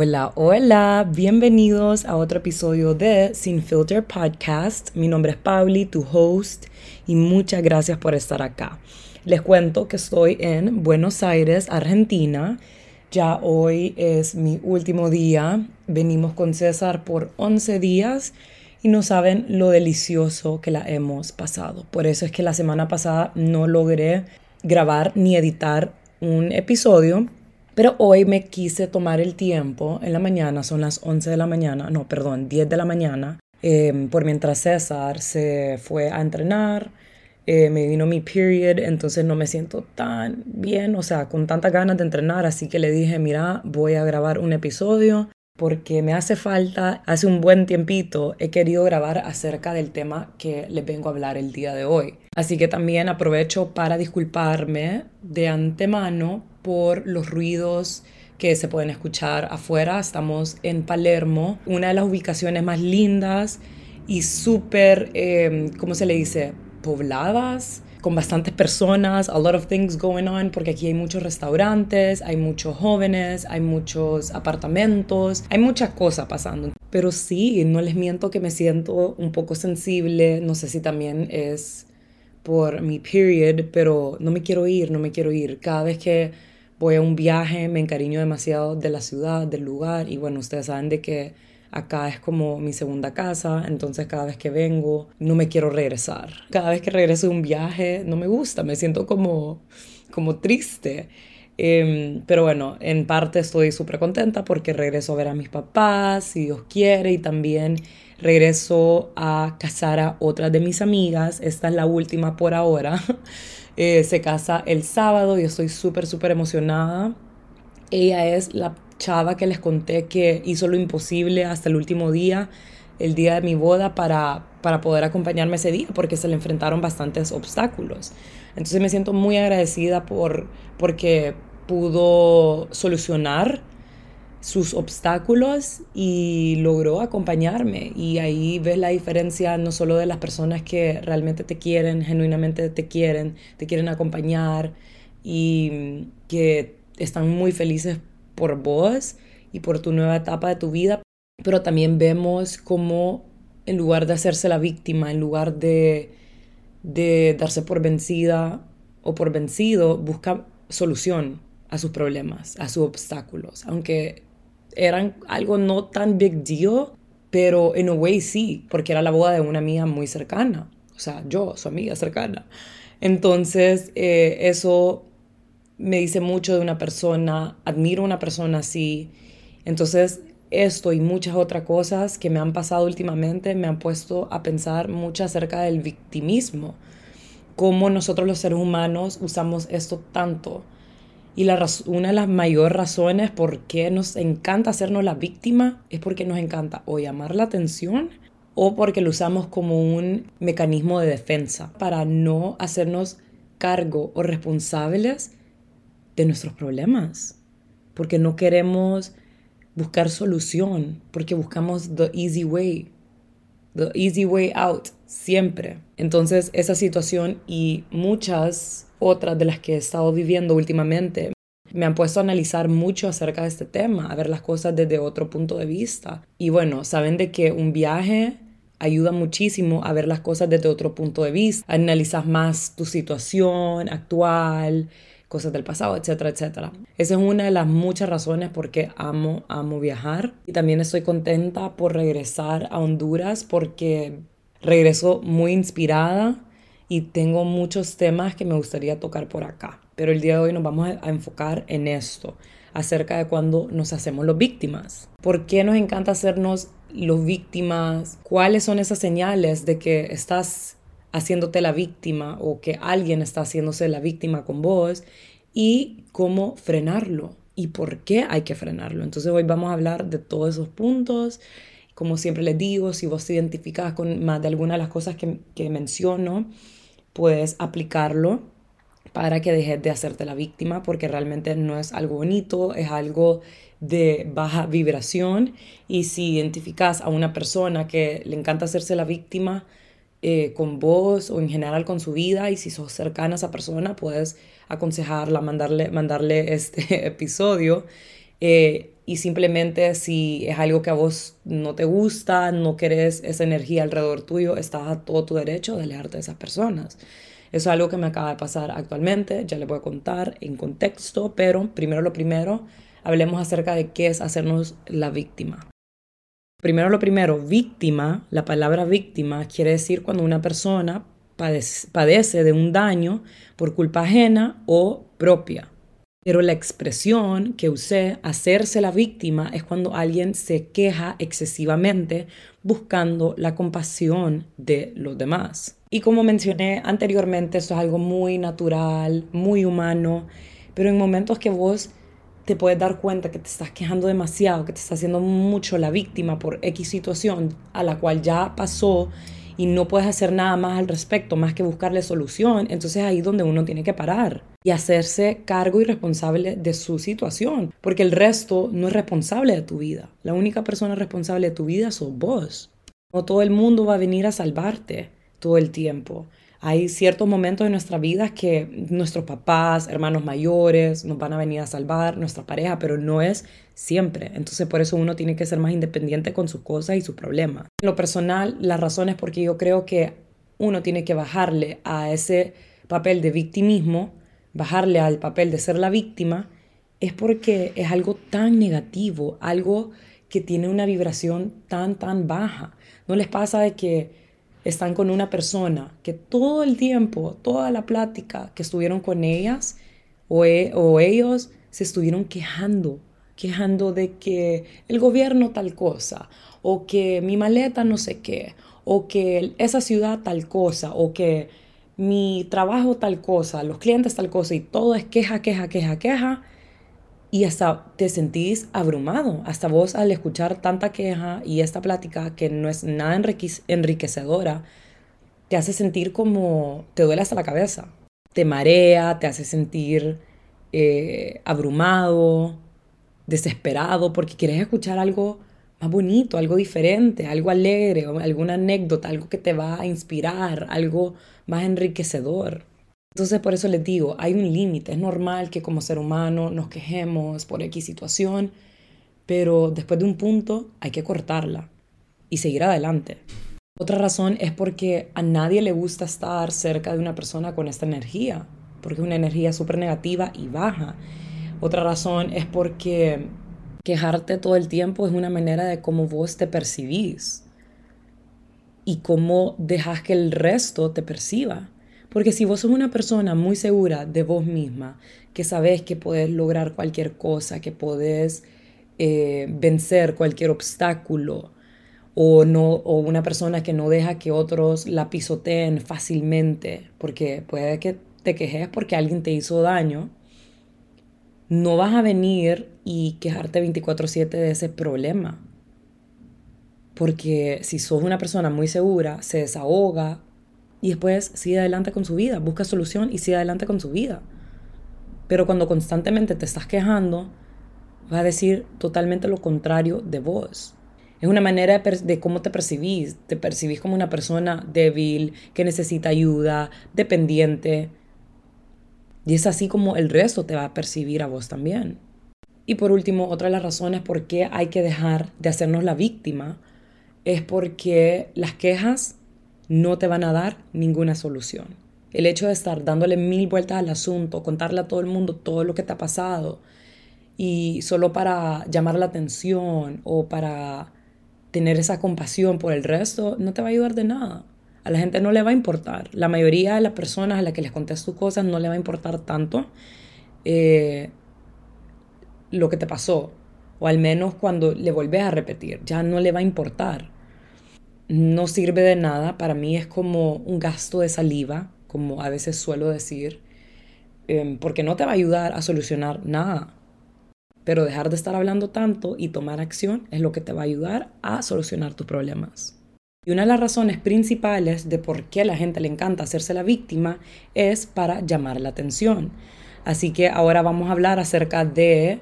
Hola, hola, bienvenidos a otro episodio de Sin Filter Podcast. Mi nombre es Pauli, tu host, y muchas gracias por estar acá. Les cuento que estoy en Buenos Aires, Argentina. Ya hoy es mi último día. Venimos con César por 11 días y no saben lo delicioso que la hemos pasado. Por eso es que la semana pasada no logré grabar ni editar un episodio pero hoy me quise tomar el tiempo en la mañana, son las 11 de la mañana, no, perdón, 10 de la mañana, em, por mientras César se fue a entrenar, eh, me vino mi period, entonces no me siento tan bien, o sea, con tantas ganas de entrenar, así que le dije, mira, voy a grabar un episodio porque me hace falta, hace un buen tiempito he querido grabar acerca del tema que les vengo a hablar el día de hoy. Así que también aprovecho para disculparme de antemano por los ruidos que se pueden escuchar afuera. Estamos en Palermo, una de las ubicaciones más lindas y súper, eh, ¿cómo se le dice? Pobladas, con bastantes personas, a lot of things going on, porque aquí hay muchos restaurantes, hay muchos jóvenes, hay muchos apartamentos, hay muchas cosas pasando. Pero sí, no les miento que me siento un poco sensible, no sé si también es por mi period, pero no me quiero ir, no me quiero ir. Cada vez que voy a un viaje, me encariño demasiado de la ciudad, del lugar y bueno, ustedes saben de que acá es como mi segunda casa, entonces cada vez que vengo no me quiero regresar. Cada vez que regreso de un viaje no me gusta, me siento como, como triste. Em, pero bueno, en parte estoy súper contenta porque regreso a ver a mis papás, si Dios quiere, y también regreso a casar a otra de mis amigas. Esta es la última por ahora. Eh, se casa el sábado y estoy súper, súper emocionada. Ella es la chava que les conté que hizo lo imposible hasta el último día, el día de mi boda, para, para poder acompañarme ese día, porque se le enfrentaron bastantes obstáculos. Entonces me siento muy agradecida por, porque pudo solucionar sus obstáculos y logró acompañarme. Y ahí ves la diferencia no solo de las personas que realmente te quieren, genuinamente te quieren, te quieren acompañar y que están muy felices por vos y por tu nueva etapa de tu vida, pero también vemos cómo en lugar de hacerse la víctima, en lugar de, de darse por vencida o por vencido, busca solución a sus problemas, a sus obstáculos, aunque eran algo no tan big deal, pero en un way sí, porque era la boda de una amiga muy cercana, o sea, yo, su amiga cercana. Entonces, eh, eso me dice mucho de una persona, admiro a una persona así. Entonces, esto y muchas otras cosas que me han pasado últimamente me han puesto a pensar mucho acerca del victimismo, cómo nosotros los seres humanos usamos esto tanto y la una de las mayores razones por qué nos encanta hacernos la víctima es porque nos encanta o llamar la atención o porque lo usamos como un mecanismo de defensa para no hacernos cargo o responsables de nuestros problemas. Porque no queremos buscar solución, porque buscamos the easy way, the easy way out, siempre. Entonces esa situación y muchas otras de las que he estado viviendo últimamente me han puesto a analizar mucho acerca de este tema, a ver las cosas desde otro punto de vista. Y bueno, saben de que un viaje ayuda muchísimo a ver las cosas desde otro punto de vista, analizas más tu situación actual, cosas del pasado, etcétera, etcétera. Esa es una de las muchas razones por qué amo, amo viajar. Y también estoy contenta por regresar a Honduras porque regreso muy inspirada y tengo muchos temas que me gustaría tocar por acá. Pero el día de hoy nos vamos a enfocar en esto, acerca de cuando nos hacemos los víctimas. ¿Por qué nos encanta hacernos los víctimas? ¿Cuáles son esas señales de que estás haciéndote la víctima o que alguien está haciéndose la víctima con vos? Y cómo frenarlo y por qué hay que frenarlo. Entonces hoy vamos a hablar de todos esos puntos. Como siempre les digo, si vos te identificas con más de alguna de las cosas que, que menciono, puedes aplicarlo para que dejes de hacerte la víctima porque realmente no es algo bonito, es algo de baja vibración. Y si identificas a una persona que le encanta hacerse la víctima eh, con vos o en general con su vida y si sos cercana a esa persona puedes aconsejarla, mandarle, mandarle este episodio Eh, y simplemente si es algo que a vos no te gusta, no querés esa energía alrededor tuyo, estás a todo tu derecho de alejarte de esas personas. Eso es algo que me acaba de pasar actualmente, ya les voy a contar en contexto, pero primero lo primero, hablemos acerca de qué es hacernos la víctima. Primero lo primero, víctima, la palabra víctima quiere decir cuando una persona padece, de un daño por culpa ajena o propia. Pero la expresión que usé, hacerse la víctima, es cuando alguien se queja excesivamente buscando la compasión de los demás. Y como mencioné anteriormente, eso es algo muy natural, muy humano, pero en momentos que vos te puedes dar cuenta que te estás quejando demasiado, que te estás haciendo mucho la víctima por X situación a la cual ya pasó y no puedes hacer nada más al respecto, más que buscarle solución, entonces ahí es donde uno tiene que parar y hacerse cargo y responsable de su situación, porque el resto no es responsable de tu vida. La única persona responsable de tu vida sos vos. No todo el mundo va a venir a salvarte todo el tiempo. Hay ciertos momentos en nuestra vida que nuestros papás, hermanos mayores nos van a venir a salvar, nuestra pareja, pero no es siempre. Entonces por eso uno tiene que ser más independiente con sus cosas y sus problemas. Lo personal, la razón es porque yo creo que uno tiene que bajarle a ese papel de victimismo, bajarle al papel de ser la víctima, es porque es algo tan negativo, algo que tiene una vibración tan, tan baja. ¿No les pasa de que están con una persona que todo el tiempo, toda la plática que estuvieron con ellas o, e, o ellos se estuvieron quejando, quejando de que el gobierno tal cosa, o que mi maleta no sé qué, o que esa ciudad tal cosa, o que mi trabajo tal cosa, los clientes tal cosa, y todo es queja, queja, queja, queja, y hasta te sentís abrumado, hasta vos al escuchar tanta queja y esta plática que no es nada enriquecedora, te hace sentir como te duele hasta la cabeza, te marea, te hace sentir eh, abrumado, desesperado, porque quieres escuchar algo más bonito, algo diferente, algo alegre, alguna anécdota, algo que te va a inspirar, algo más enriquecedor. Entonces por eso les digo, hay un límite, es normal que como ser humano nos quejemos por X situación, pero después de un punto hay que cortarla y seguir adelante. Otra razón es porque a nadie le gusta estar cerca de una persona con esta energía, porque es una energía súper negativa y baja. Otra razón es porque quejarte todo el tiempo es una manera de cómo vos te percibís y cómo dejas que el resto te perciba. Porque si vos sos una persona muy segura de vos misma, que sabes que puedes lograr cualquier cosa, que podés eh, vencer cualquier obstáculo, o, no, o una persona que no deja que otros la pisoteen fácilmente, porque puede que te quejes porque alguien te hizo daño, no vas a venir y quejarte 24/7 de ese problema. Porque si sos una persona muy segura, se desahoga y después sigue adelante con su vida, busca solución y sigue adelante con su vida. Pero cuando constantemente te estás quejando, va a decir totalmente lo contrario de vos. Es una manera de, cómo te percibís. Te percibís como una persona débil, que necesita ayuda, dependiente. Y es así como el resto te va a percibir a vos también. Y por último, otra de las razones por qué hay que dejar de hacernos la víctima es porque las quejas no te van a dar ninguna solución. El hecho de estar dándole mil vueltas al asunto, contarle a todo el mundo todo lo que te ha pasado y solo para llamar la atención o para tener esa compasión por el resto, no te va a ayudar de nada. A la gente no le va a importar. La mayoría de las personas a las que les contes tus cosas no le va a importar tanto eh, lo que te pasó. O al menos cuando le volvés a repetir, ya no le va a importar no sirve de nada, para mí es como un gasto de saliva, como a veces suelo decir, em, porque no te va a ayudar a solucionar nada. Pero dejar de estar hablando tanto y tomar acción es lo que te va a ayudar a solucionar tus problemas. Y una de las razones principales de por qué a la gente le encanta hacerse la víctima es para llamar la atención. Así que ahora vamos a hablar acerca de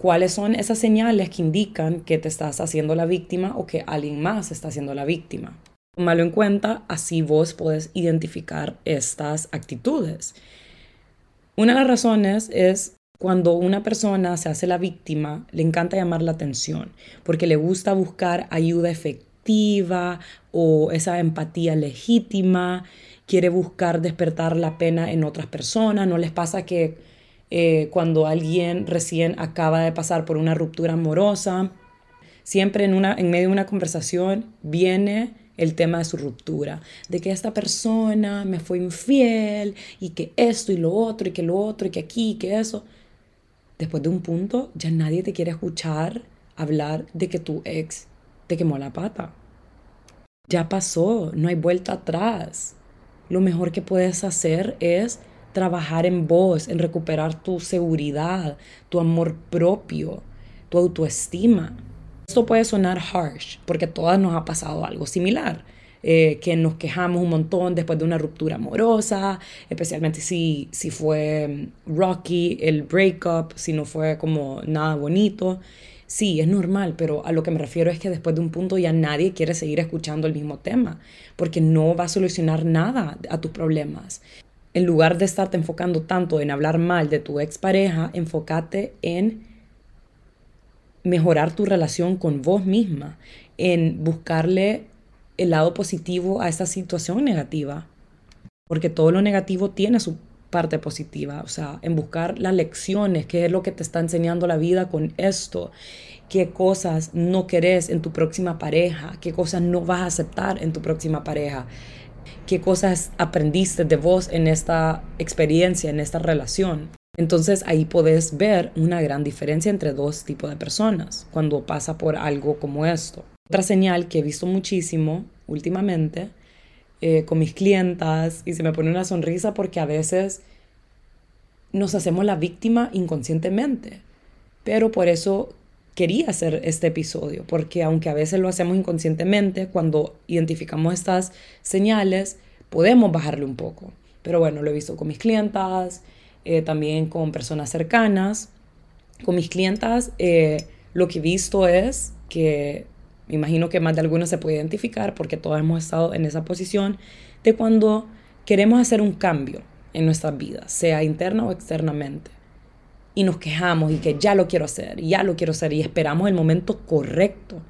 cuáles son esas señales que indican que te estás haciendo la víctima o que alguien más está haciendo la víctima. Tómalo en cuenta, así vos podés identificar estas actitudes. Una de las razones es Cuando una persona se hace la víctima, le encanta llamar la atención porque le gusta buscar ayuda efectiva o esa empatía legítima, quiere buscar despertar la pena en otras personas. ¿No les pasa que eh, cuando alguien recién acaba de pasar por una ruptura amorosa, siempre en, una, en medio de una conversación viene el tema de su ruptura, de que esta persona me fue infiel y que esto y lo otro y que lo otro y que aquí y que eso después de un punto ya nadie te quiere escuchar hablar de que tu ex te quemó la pata. Ya pasó, no hay vuelta atrás. Lo mejor que puedes hacer es trabajar en vos, en recuperar tu seguridad, tu amor propio, tu autoestima. Esto puede sonar harsh porque a todas nos ha pasado algo similar. Eh, que nos quejamos un montón después de una ruptura amorosa, especialmente si, si fue rocky el breakup, si no fue como nada bonito. Sí, es normal, pero a lo que me refiero es que después de un punto ya nadie quiere seguir escuchando el mismo tema, porque no va a solucionar nada a tus problemas. En lugar de estarte enfocando tanto en hablar mal de tu expareja, enfócate en mejorar tu relación con vos misma, en buscarle el lado positivo a esta situación negativa. Porque todo lo negativo tiene su parte positiva, o sea, en buscar las lecciones, qué es lo que te está enseñando la vida con esto, qué cosas no querés en tu próxima pareja, qué cosas no vas a aceptar en tu próxima pareja, qué cosas aprendiste de vos en esta experiencia, en esta relación. Entonces ahí podés ver una gran diferencia entre dos tipos de personas cuando pasa por algo como esto. Otra señal que he visto muchísimo últimamente eh, con mis clientas y se me pone una sonrisa porque a veces nos hacemos la víctima inconscientemente. Pero por eso quería hacer este episodio, porque aunque a veces lo hacemos inconscientemente, cuando identificamos estas señales, podemos bajarle un poco. Pero bueno, lo he visto con mis clientas, eh, también con personas cercanas. Con mis clientas, eh, lo que he visto es que me imagino que más de algunos se puede identificar porque todos hemos estado en esa posición de cuando queremos hacer un cambio en nuestras vidas, sea interna o externamente. Y nos quejamos y que ya lo quiero hacer, ya lo quiero hacer y esperamos el momento correcto.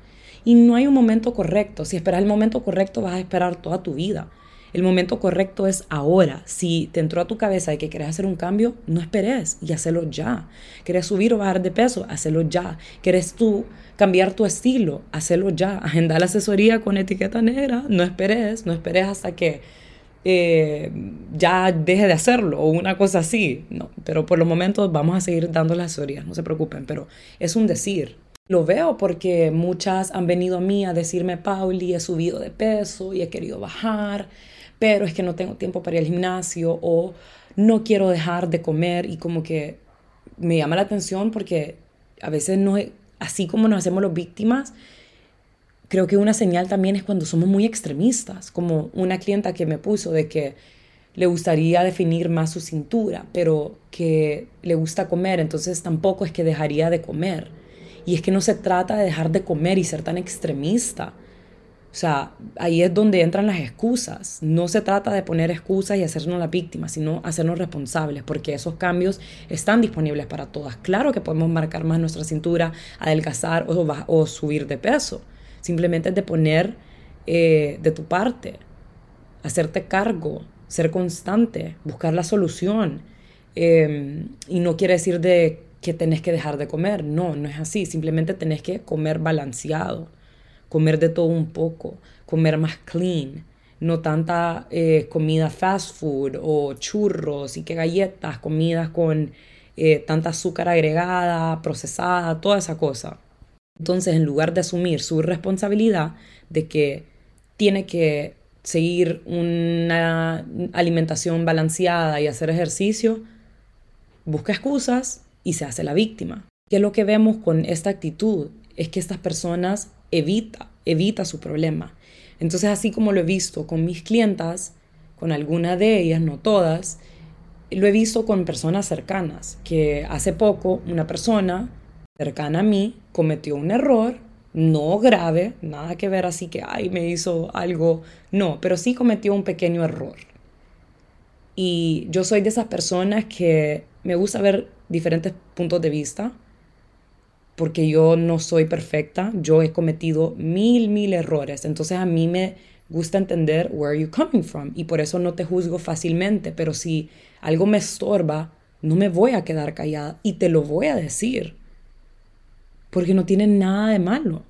Y no hay un momento correcto. Si esperas el momento correcto vas a esperar toda tu vida. El momento correcto es ahora. Si te entró a tu cabeza de que quieres hacer un cambio, no esperes y hazlo ya. ¿Quieres subir o bajar de peso? Hazlo ya. ¿Quieres tú cambiar tu estilo? Hazlo ya. Agenda la asesoría con etiqueta negra. No esperes, no esperes hasta que eh, ya deje de hacerlo o una cosa así. No, pero por los momentos vamos a seguir dando la asesoría, no se preocupen, pero es un decir. Lo veo porque muchas han venido a mí a decirme, Pauli, he subido de peso y he querido bajar pero es que no tengo tiempo para ir al gimnasio o no quiero dejar de comer y como que me llama la atención porque a veces no, así como nos hacemos los víctimas, creo que una señal también es cuando somos muy extremistas, como una clienta que me puso de que le gustaría definir más su cintura, pero que le gusta comer, entonces tampoco es que dejaría de comer. Y es que no se trata de dejar de comer y ser tan extremista. O sea, ahí es donde entran las excusas. No se trata de poner excusas y hacernos la víctima, sino hacernos responsables, porque esos cambios están disponibles para todas. Claro que podemos marcar más nuestra cintura, adelgazar o, o subir de peso. Simplemente es de poner eh, de tu parte, hacerte cargo, ser constante, buscar la solución. Em, y no quiere decir de que tenés que dejar de comer, no, no es así. Simplemente tenés que comer balanceado comer de todo un poco, comer más clean, no tanta eh, comida fast food o churros y que galletas, comidas con eh, tanta azúcar agregada, procesada, toda esa cosa. Entonces, en lugar de asumir su responsabilidad de que tiene que seguir una alimentación balanceada y hacer ejercicio, busca excusas y se hace la víctima. ¿Qué es lo que vemos con esta actitud? Es que estas personas evita, evita su problema. Entonces, así como lo he visto con mis clientas, con alguna de ellas, no todas, lo he visto con personas cercanas, que hace poco una persona cercana a mí cometió un error, no grave, nada que ver así que, ay, me hizo algo, no, pero sí cometió un pequeño error. Y yo soy de esas personas que me gusta ver diferentes puntos de vista, porque yo no soy perfecta, yo he cometido mil, mil errores, entonces a mí me gusta entender where you coming from y por eso no te juzgo fácilmente, pero si algo me estorba, no me voy a quedar callada y te lo voy a decir, porque no tiene nada de malo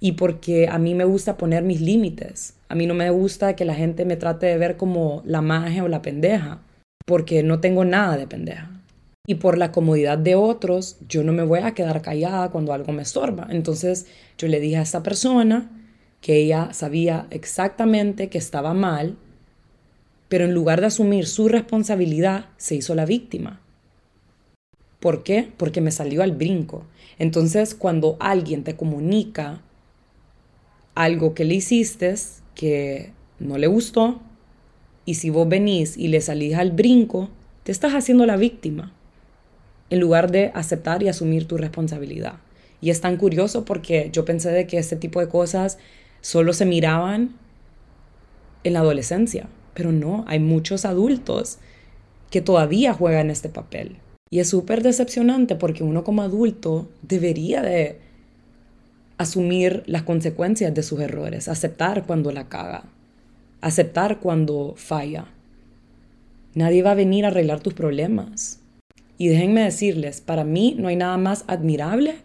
y porque a mí me gusta poner mis límites. A mí no me gusta que la gente me trate de ver como la magia o la pendeja, porque no tengo nada de pendeja. Y por la comodidad de otros, yo no me voy a quedar callada cuando algo me estorba. Entonces yo le dije a esta persona que ella sabía exactamente que estaba mal, pero en lugar de asumir su responsabilidad, se hizo la víctima. ¿Por qué? Porque me salió al brinco. Entonces, cuando alguien te comunica algo que le hiciste que no le gustó, y si vos venís y le salís al brinco, te estás haciendo la víctima, en lugar de aceptar y asumir tu responsabilidad. Y es tan curioso porque yo pensé de que este tipo de cosas solo se miraban en la adolescencia, pero no, hay muchos adultos que todavía juegan este papel. Y es súper decepcionante porque uno como adulto debería de asumir las consecuencias de sus errores, aceptar cuando la caga, aceptar cuando falla. Nadie va a venir a arreglar tus problemas. Y déjenme decirles, para mí no hay nada más admirable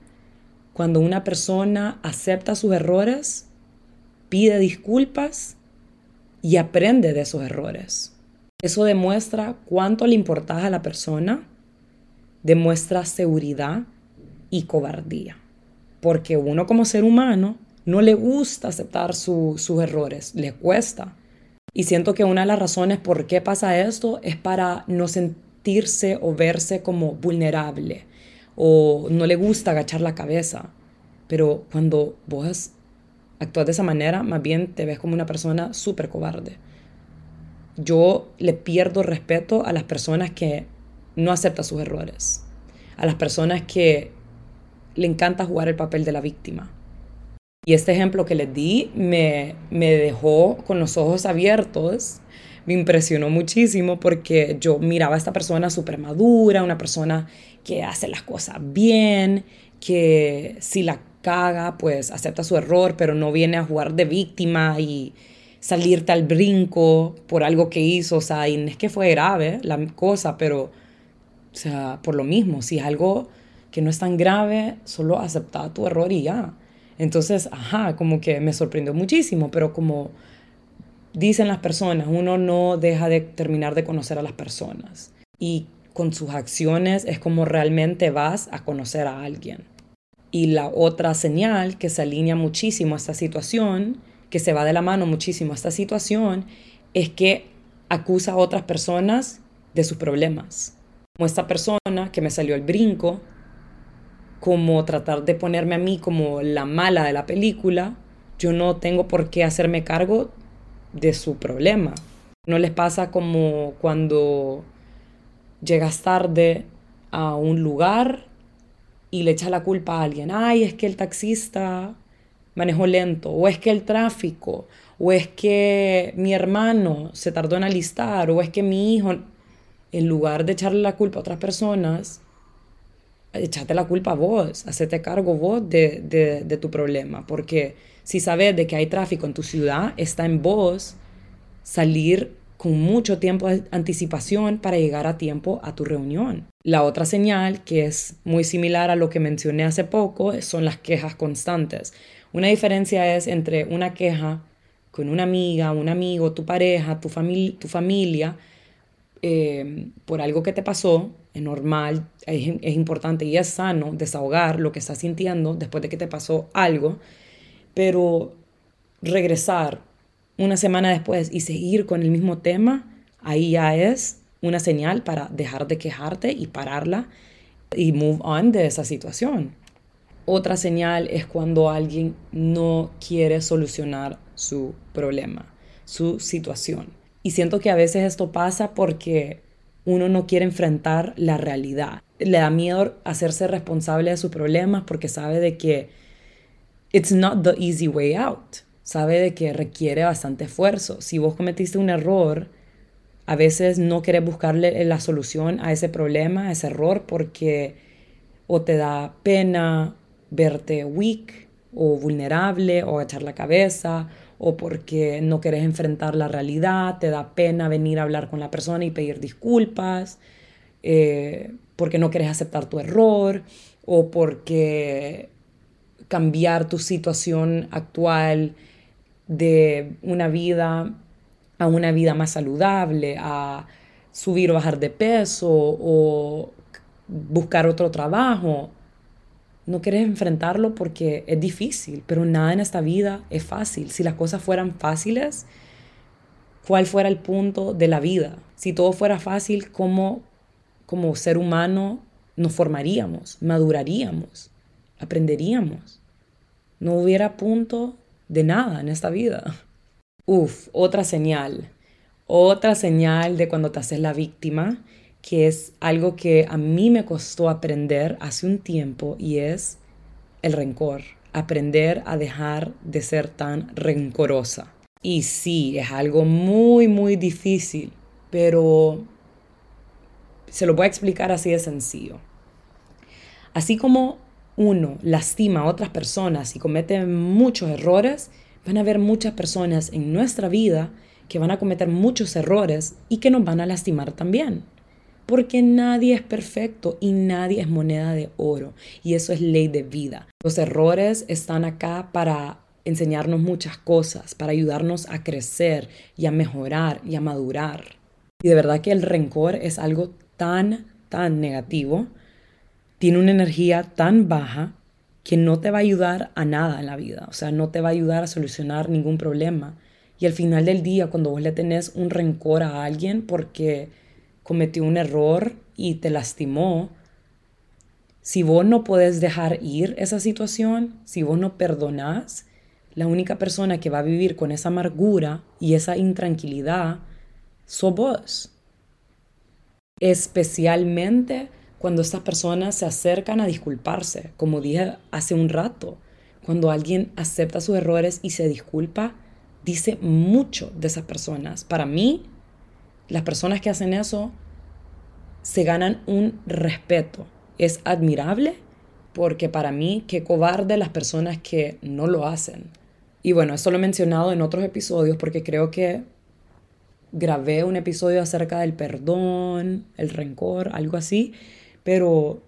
cuando una persona acepta sus errores, pide disculpas y aprende de esos errores. Eso demuestra cuánto le importas a la persona, demuestra seguridad y cobardía porque uno como ser humano no le gusta aceptar sus errores, le cuesta. Y siento que una de las razones por qué pasa esto es para no sentirse o verse como vulnerable o no le gusta agachar la cabeza. Pero cuando vos actúas de esa manera, más bien te ves como una persona súper cobarde. Yo le pierdo respeto a las personas que no aceptan sus errores, a las personas que le encanta jugar el papel de la víctima. Y este ejemplo que les di me, me dejó con los ojos abiertos, me impresionó muchísimo porque yo miraba a esta persona súper madura, una persona que hace las cosas bien, que si la caga, pues acepta su error, pero no viene a jugar de víctima y salirte al brinco por algo que hizo. O sea, y es que fue grave la cosa, pero, o sea, por lo mismo, si es algo que no es tan grave, solo aceptar tu error y ya. Entonces, ajá, como que me sorprendió muchísimo, pero como dicen las personas, uno no deja de terminar de conocer a las personas. Y con sus acciones es como realmente vas a conocer a alguien. Y la otra señal que se alinea muchísimo a esta situación, que se va de la mano muchísimo a esta situación, es que acusa a otras personas de sus problemas. Como esta persona que me salió el brinco, como tratar de ponerme a mí como la mala de la película, yo no tengo por qué hacerme cargo de su problema. No les pasa como cuando llegas tarde a un lugar y le echas la culpa a alguien. Ay, es que el taxista manejó lento, o es que el tráfico, o es que mi hermano se tardó en alistar, o es que mi hijo, en lugar de echarle la culpa a otras personas, echate la culpa a vos, hacete cargo vos de, de, tu problema, porque si sabes de que hay tráfico en tu ciudad, está en vos salir con mucho tiempo de anticipación para llegar a tiempo a tu reunión. La otra señal, que es muy similar a lo que mencioné hace poco, son las quejas constantes. Una diferencia es entre una queja con una amiga, un amigo, tu pareja, tu, tu familia, eh, por algo que te pasó, es normal, es, es, importante y es sano desahogar lo que estás sintiendo después de que te pasó algo, pero regresar una semana después y seguir con el mismo tema, ahí ya es una señal para dejar de quejarte y pararla y move on de esa situación. Otra señal es cuando alguien no quiere solucionar su problema, su situación. Y siento que a veces esto pasa porque uno no quiere enfrentar la realidad. Le da miedo hacerse responsable de sus problemas porque sabe de que it's not the easy way out. Sabe de que requiere bastante esfuerzo. Si vos cometiste un error, A veces no quieres buscarle la solución a ese problema, a ese error, porque o te da pena verte weak o vulnerable o echar la cabeza o porque no quieres enfrentar la realidad, te da pena venir a hablar con la persona y pedir disculpas, eh, porque no quieres aceptar tu error o porque cambiar tu situación actual de una vida a una vida más saludable, a subir o bajar de peso o buscar otro trabajo. No quieres enfrentarlo porque es difícil, pero nada en esta vida es fácil. Si las cosas fueran fáciles, ¿cuál fuera el punto de la vida? Si todo fuera fácil, ¿cómo como ser humano nos formaríamos, maduraríamos, aprenderíamos? No hubiera punto de nada en esta vida. Uf, otra señal. Otra señal de cuando te haces la víctima que es algo que a mí me costó aprender hace un tiempo y es el rencor, aprender a dejar de ser tan rencorosa. Y sí, es algo muy, muy difícil, pero se lo voy a explicar así de sencillo. Así como uno lastima a otras personas y comete muchos errores, van a haber muchas personas en nuestra vida que van a cometer muchos errores y que nos van a lastimar también porque nadie es perfecto y nadie es moneda de oro y eso es ley de vida. Los errores están acá para enseñarnos muchas cosas, para ayudarnos a crecer y a mejorar y a madurar. Y de verdad que el rencor es algo tan, tan negativo, tiene una energía tan baja que no te va a ayudar a nada en la vida, o sea, no te va a ayudar a solucionar ningún problema. Y al final del día, cuando vos le tenés un rencor a alguien porque cometió un error y te lastimó, si vos no puedes dejar ir esa situación, si vos no perdonás, la única persona que va a vivir con esa amargura y esa intranquilidad sos vos. Especialmente cuando estas personas se acercan a disculparse, como dije hace un rato. Cuando alguien acepta sus errores y se disculpa, dice mucho de esas personas. Para mí, las personas que hacen eso se ganan un respeto. Es admirable porque para mí qué cobarde las personas que no lo hacen. Y bueno, eso lo he mencionado en otros episodios porque creo que grabé un episodio acerca del perdón, el rencor, algo así, pero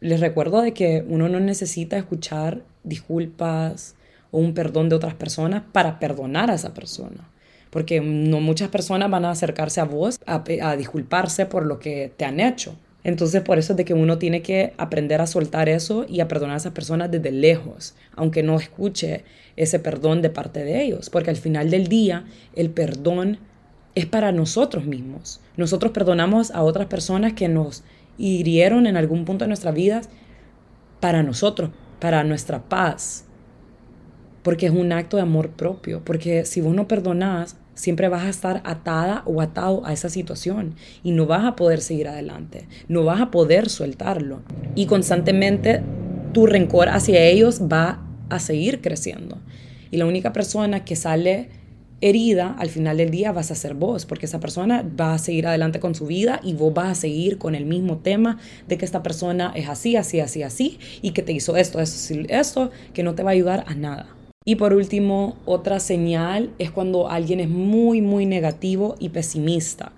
les recuerdo de que uno no necesita escuchar disculpas o un perdón de otras personas para perdonar a esa persona porque no muchas personas van a acercarse a vos a, disculparse por lo que te han hecho. Entonces por eso es de que uno tiene que aprender a soltar eso y a perdonar a esas personas desde lejos, aunque no escuche ese perdón de parte de ellos, porque al final del día el perdón es para nosotros mismos. Nosotros perdonamos a otras personas que nos hirieron en algún punto de nuestra vida para nosotros, para nuestra paz, porque es un acto de amor propio, porque si vos no perdonás, Siempre vas a estar atada o atado a esa situación y no vas a poder seguir adelante, no vas a poder soltarlo. Y constantemente tu rencor hacia ellos va a seguir creciendo. Y la única persona que sale herida al final del día vas a ser vos, porque esa persona va a seguir adelante con su vida y vos vas a seguir con el mismo tema de que esta persona es así, así, así, así, y que te hizo esto, esto, esto, que no te va a ayudar a nada. Y por último, otra señal es cuando alguien es muy, muy negativo y pesimista,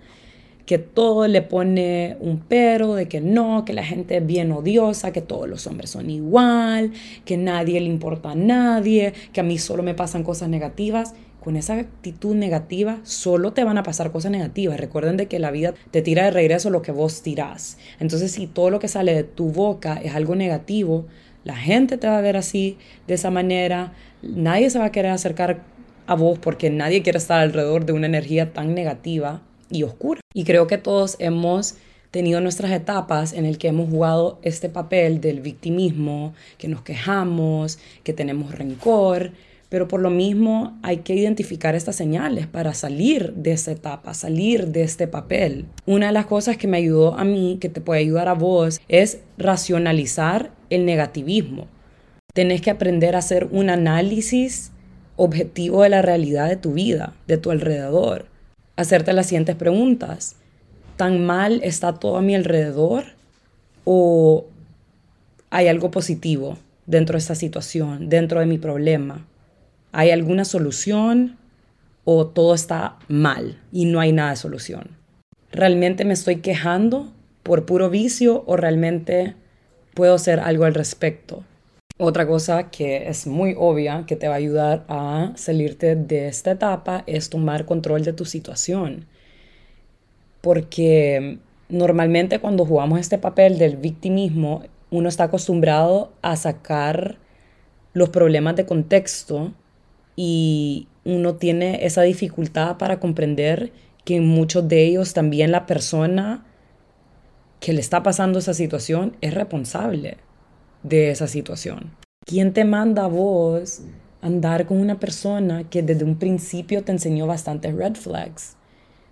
que todo le pone un pero de que no, que la gente es bien odiosa, que todos los hombres son igual, que nadie le importa a nadie, que a mí solo me pasan cosas negativas. Con esa actitud negativa solo te van a pasar cosas negativas. Recuerden de que la vida te tira de regreso lo que vos tirás. Entonces si todo lo que sale de tu boca es algo negativo, la gente te va a ver así, de esa manera. Nadie se va a querer acercar a vos porque nadie quiere estar alrededor de una energía tan negativa y oscura. Y creo que todos hemos tenido nuestras etapas en el que hemos jugado este papel del victimismo, que nos quejamos, que tenemos rencor, pero por lo mismo hay que identificar estas señales para salir de esa etapa, salir de este papel. Una de las cosas que me ayudó a mí, que te puede ayudar a vos, es racionalizar el negativismo. Tenés que aprender a hacer un análisis objetivo de la realidad de tu vida, de tu alrededor. hacerte las siguientes preguntas. ¿Tan mal está todo a mi alrededor? ¿O hay algo positivo dentro de esta situación, dentro de mi problema? ¿Hay alguna solución o todo está mal y no hay nada de solución? ¿Realmente me estoy quejando por puro vicio o realmente puedo hacer algo al respecto? Otra cosa que es muy obvia que te va a ayudar a salirte de esta etapa es tomar control de tu situación. Porque normalmente cuando jugamos este papel del victimismo, uno está acostumbrado a sacar los problemas de contexto y uno tiene esa dificultad para comprender que en muchos de ellos también la persona que le está pasando esa situación es responsable de esa situación. ¿Quién te manda a vos andar con una persona que desde un principio te enseñó bastantes red flags?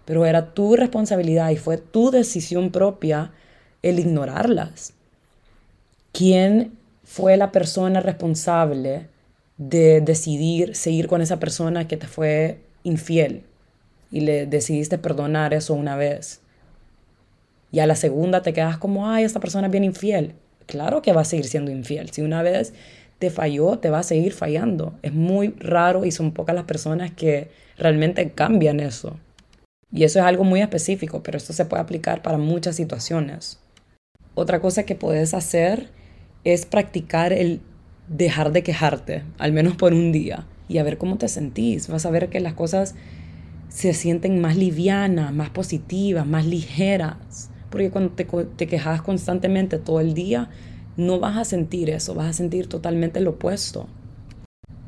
Pero era tu responsabilidad y fue tu decisión propia el ignorarlas. ¿Quién fue la persona responsable de decidir seguir con esa persona que te fue infiel y le decidiste perdonar eso una vez? Y a la segunda te quedas como, ay, esta persona es bien infiel claro que va a seguir siendo infiel. Si una vez te falló, te va a seguir fallando. Es muy raro y son pocas las personas que realmente cambian eso. Y eso es algo muy específico, pero esto se puede aplicar para muchas situaciones. Otra cosa que puedes hacer es practicar el dejar de quejarte, al menos por un día, y a ver cómo te sentís. Vas a ver que las cosas se sienten más livianas, más positivas, más ligeras. Porque cuando te, te quejas constantemente todo el día, no vas a sentir eso, vas a sentir totalmente lo opuesto.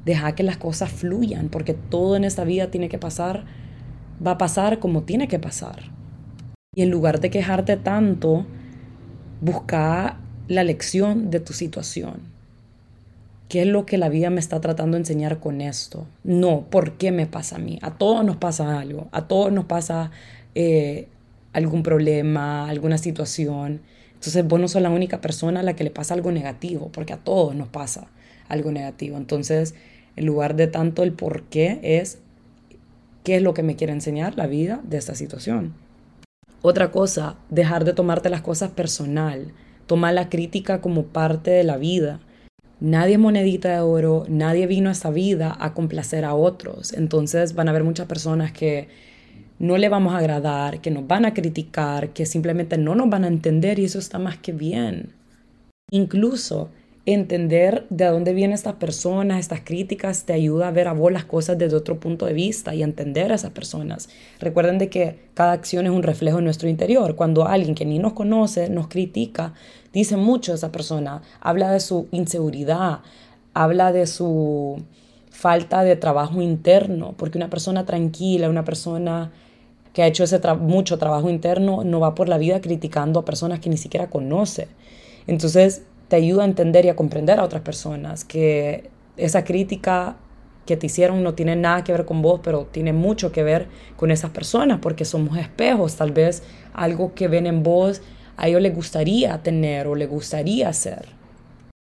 Deja que las cosas fluyan, porque todo en esta vida tiene que pasar, va a pasar como tiene que pasar. Y en lugar de quejarte tanto, busca la lección de tu situación. ¿Qué es lo que la vida me está tratando de enseñar con esto? No, ¿por qué me pasa a mí? A todos nos pasa algo, a todos nos pasa eh, algún problema, alguna situación. Entonces vos no sos la única persona a la que le pasa algo negativo, porque a todos nos pasa algo negativo. Entonces, en lugar de tanto el por qué es qué es lo que me quiere enseñar la vida de esta situación. Otra cosa, dejar de tomarte las cosas personal, tomar la crítica como parte de la vida. Nadie es monedita de oro, nadie vino a esta vida a complacer a otros. Entonces van a haber muchas personas que no le vamos a agradar, que nos van a criticar, que simplemente no nos van a entender y eso está más que bien. Incluso entender de dónde vienen estas personas, estas críticas, te ayuda a ver a vos las cosas desde otro punto de vista y entender a esas personas. Recuerden de que cada acción es un reflejo de nuestro interior. Cuando alguien que ni nos conoce nos critica, dice mucho de esa persona, habla de su inseguridad, habla de su falta de trabajo interno, porque una persona tranquila, una persona que ha hecho ese mucho trabajo interno, no va por la vida criticando a personas que ni siquiera conoce. Entonces te ayuda a entender y a comprender a otras personas que esa crítica que te hicieron no tiene nada que ver con vos, pero tiene mucho que ver con esas personas, porque somos espejos, tal vez algo que ven en vos a ellos les gustaría tener o les gustaría ser.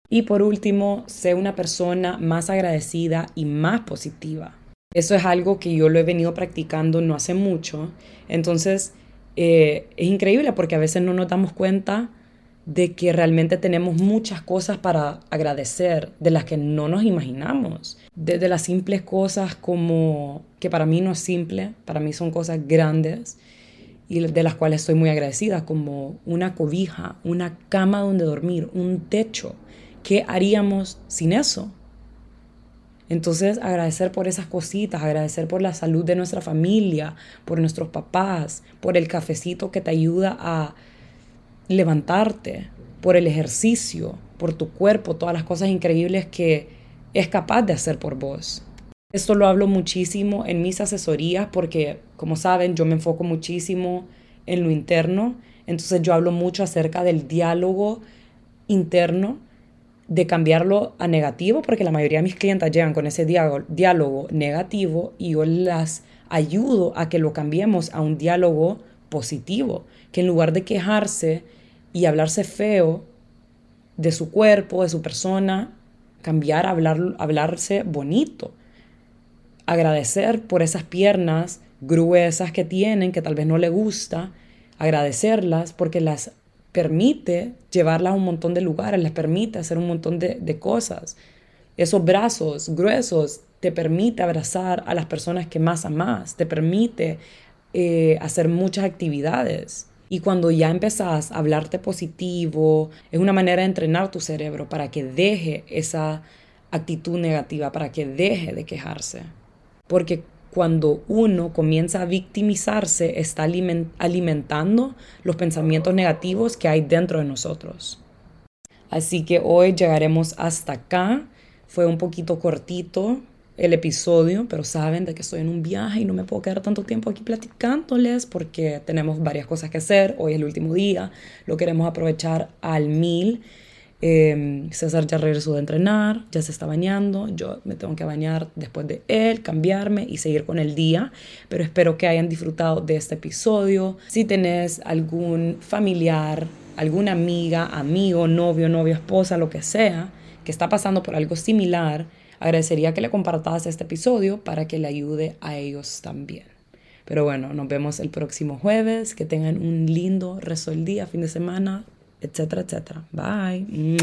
Y por último, sé una persona más agradecida y más positiva. Eso es algo que yo lo he venido practicando no hace mucho. Entonces, eh, es increíble porque a veces no nos damos cuenta de que realmente tenemos muchas cosas para agradecer, de las que no nos imaginamos. Desde las simples cosas como, que para mí no es simple, para mí son cosas grandes y de las cuales estoy muy agradecida, como una cobija, una cama donde dormir, un techo. ¿Qué haríamos sin eso? Entonces, agradecer por esas cositas, agradecer por la salud de nuestra familia, por nuestros papás, por el cafecito que te ayuda a levantarte, por el ejercicio, por tu cuerpo, todas las cosas increíbles que es capaz de hacer por vos. Esto lo hablo muchísimo en mis asesorías porque, como saben, yo me enfoco muchísimo en lo interno. Entonces yo hablo mucho acerca del diálogo interno de cambiarlo a negativo, porque la mayoría de mis clientes llegan con ese diálogo, negativo y yo las ayudo a que lo cambiemos a un diálogo positivo, que en lugar de quejarse y hablarse feo de su cuerpo, de su persona, cambiar a hablar, hablarse bonito, agradecer por esas piernas gruesas que tienen, que tal vez no le gusta, agradecerlas porque las permite llevarlas a un montón de lugares, les permite hacer un montón de, cosas. Esos brazos gruesos te permite abrazar a las personas que más amas, te permite eh, hacer muchas actividades. Y cuando ya empezás a hablarte positivo, es una manera de entrenar tu cerebro para que deje esa actitud negativa, para que deje de quejarse. Porque cuando uno comienza a victimizarse, está alimentando los pensamientos negativos que hay dentro de nosotros. Así que hoy llegaremos hasta acá. Fue un poquito cortito, el episodio, pero saben de que estoy en un viaje y no me puedo quedar tanto tiempo aquí platicándoles porque tenemos varias cosas que hacer. Hoy es el último día, lo queremos aprovechar al mil. Em, César ya regresó de entrenar, ya se está bañando, yo me tengo que bañar después de él, cambiarme y seguir con el día, pero espero que hayan disfrutado de este episodio. Si tenés algún familiar, alguna amiga, amigo, novio, novia, esposa, lo que sea, que está pasando por algo similar, Agradecería que le compartas este episodio para que le ayude a ellos también. Pero bueno, nos vemos el próximo jueves. Que tengan un lindo resto del día, fin de semana, etcétera, etcétera. Bye.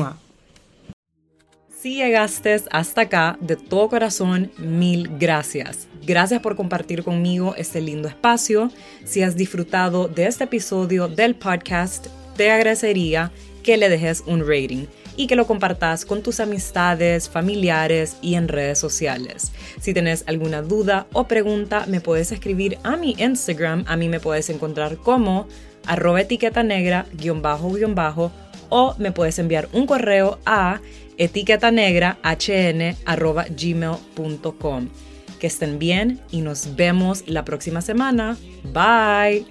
Si llegaste hasta acá, de todo corazón, mil gracias. Gracias por compartir conmigo este lindo espacio. Si has disfrutado de este episodio del podcast, te agradecería que le dejes un rating y que lo compartas con tus amistades, familiares y en redes sociales. Si tienes alguna duda o pregunta, me puedes escribir a mi Instagram. A mí me puedes encontrar como arroba etiqueta negra guion bajo guion bajo o me puedes enviar un correo a etiqueta negra hn arroba gmail.com. Que estén bien y nos vemos la próxima semana. Bye.